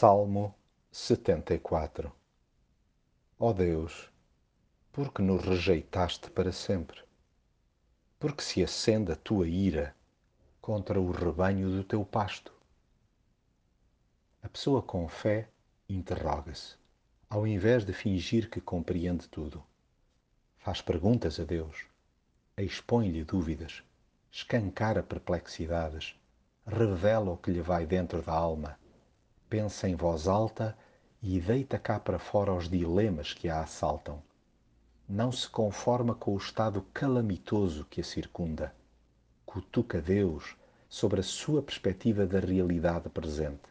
Salmo 74 Ó Deus, por que nos rejeitaste para sempre? Porque se acende a tua ira contra o rebanho do teu pasto? A pessoa com fé interroga-se, ao invés de fingir que compreende tudo. Faz perguntas a Deus, expõe-lhe dúvidas, escancara perplexidades, revela o que lhe vai dentro da alma pensa em voz alta e deita cá para fora os dilemas que a assaltam. Não se conforma com o estado calamitoso que a circunda. Cutuca Deus sobre a sua perspectiva da realidade presente.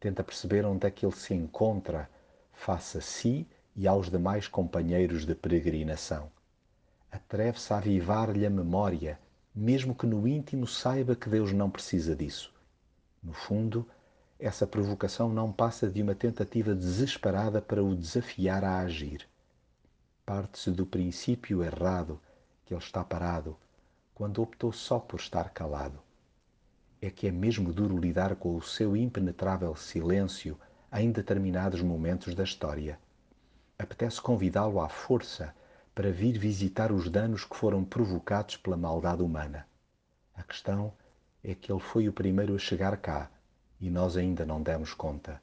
Tenta perceber onde é que ele se encontra face a si e aos demais companheiros de peregrinação. Atreve-se a avivar-lhe a memória, mesmo que no íntimo saiba que Deus não precisa disso. No fundo, essa provocação não passa de uma tentativa desesperada para o desafiar a agir. Parte-se do princípio errado que ele está parado quando optou só por estar calado. É que é mesmo duro lidar com o seu impenetrável silêncio em determinados momentos da história. Apetece convidá-lo à força para vir visitar os danos que foram provocados pela maldade humana. A questão é que ele foi o primeiro a chegar cá e nós ainda não demos conta.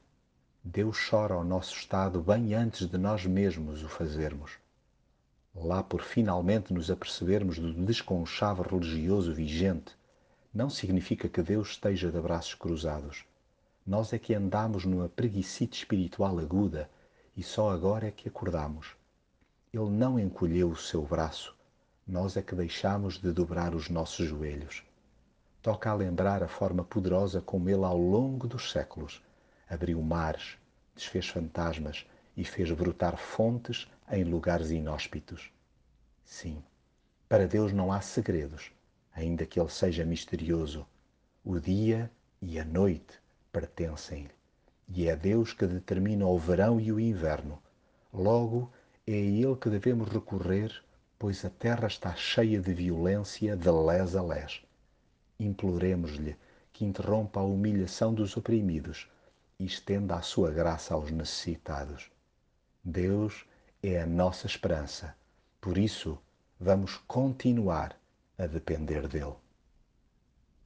Deus chora ao nosso estado bem antes de nós mesmos o fazermos. Lá por finalmente nos apercebermos do desconchavo religioso vigente, não significa que Deus esteja de braços cruzados. Nós é que andamos numa preguicite espiritual aguda e só agora é que acordamos. Ele não encolheu o seu braço, nós é que deixamos de dobrar os nossos joelhos toca a lembrar a forma poderosa como ele, ao longo dos séculos, abriu mares, desfez fantasmas e fez brotar fontes em lugares inóspitos. Sim, para Deus não há segredos, ainda que ele seja misterioso. O dia e a noite pertencem-lhe. E é Deus que determina o verão e o inverno. Logo, é a Ele que devemos recorrer, pois a terra está cheia de violência de les a les imploremos-lhe que interrompa a humilhação dos oprimidos e estenda a sua graça aos necessitados. Deus é a nossa esperança, por isso vamos continuar a depender dele.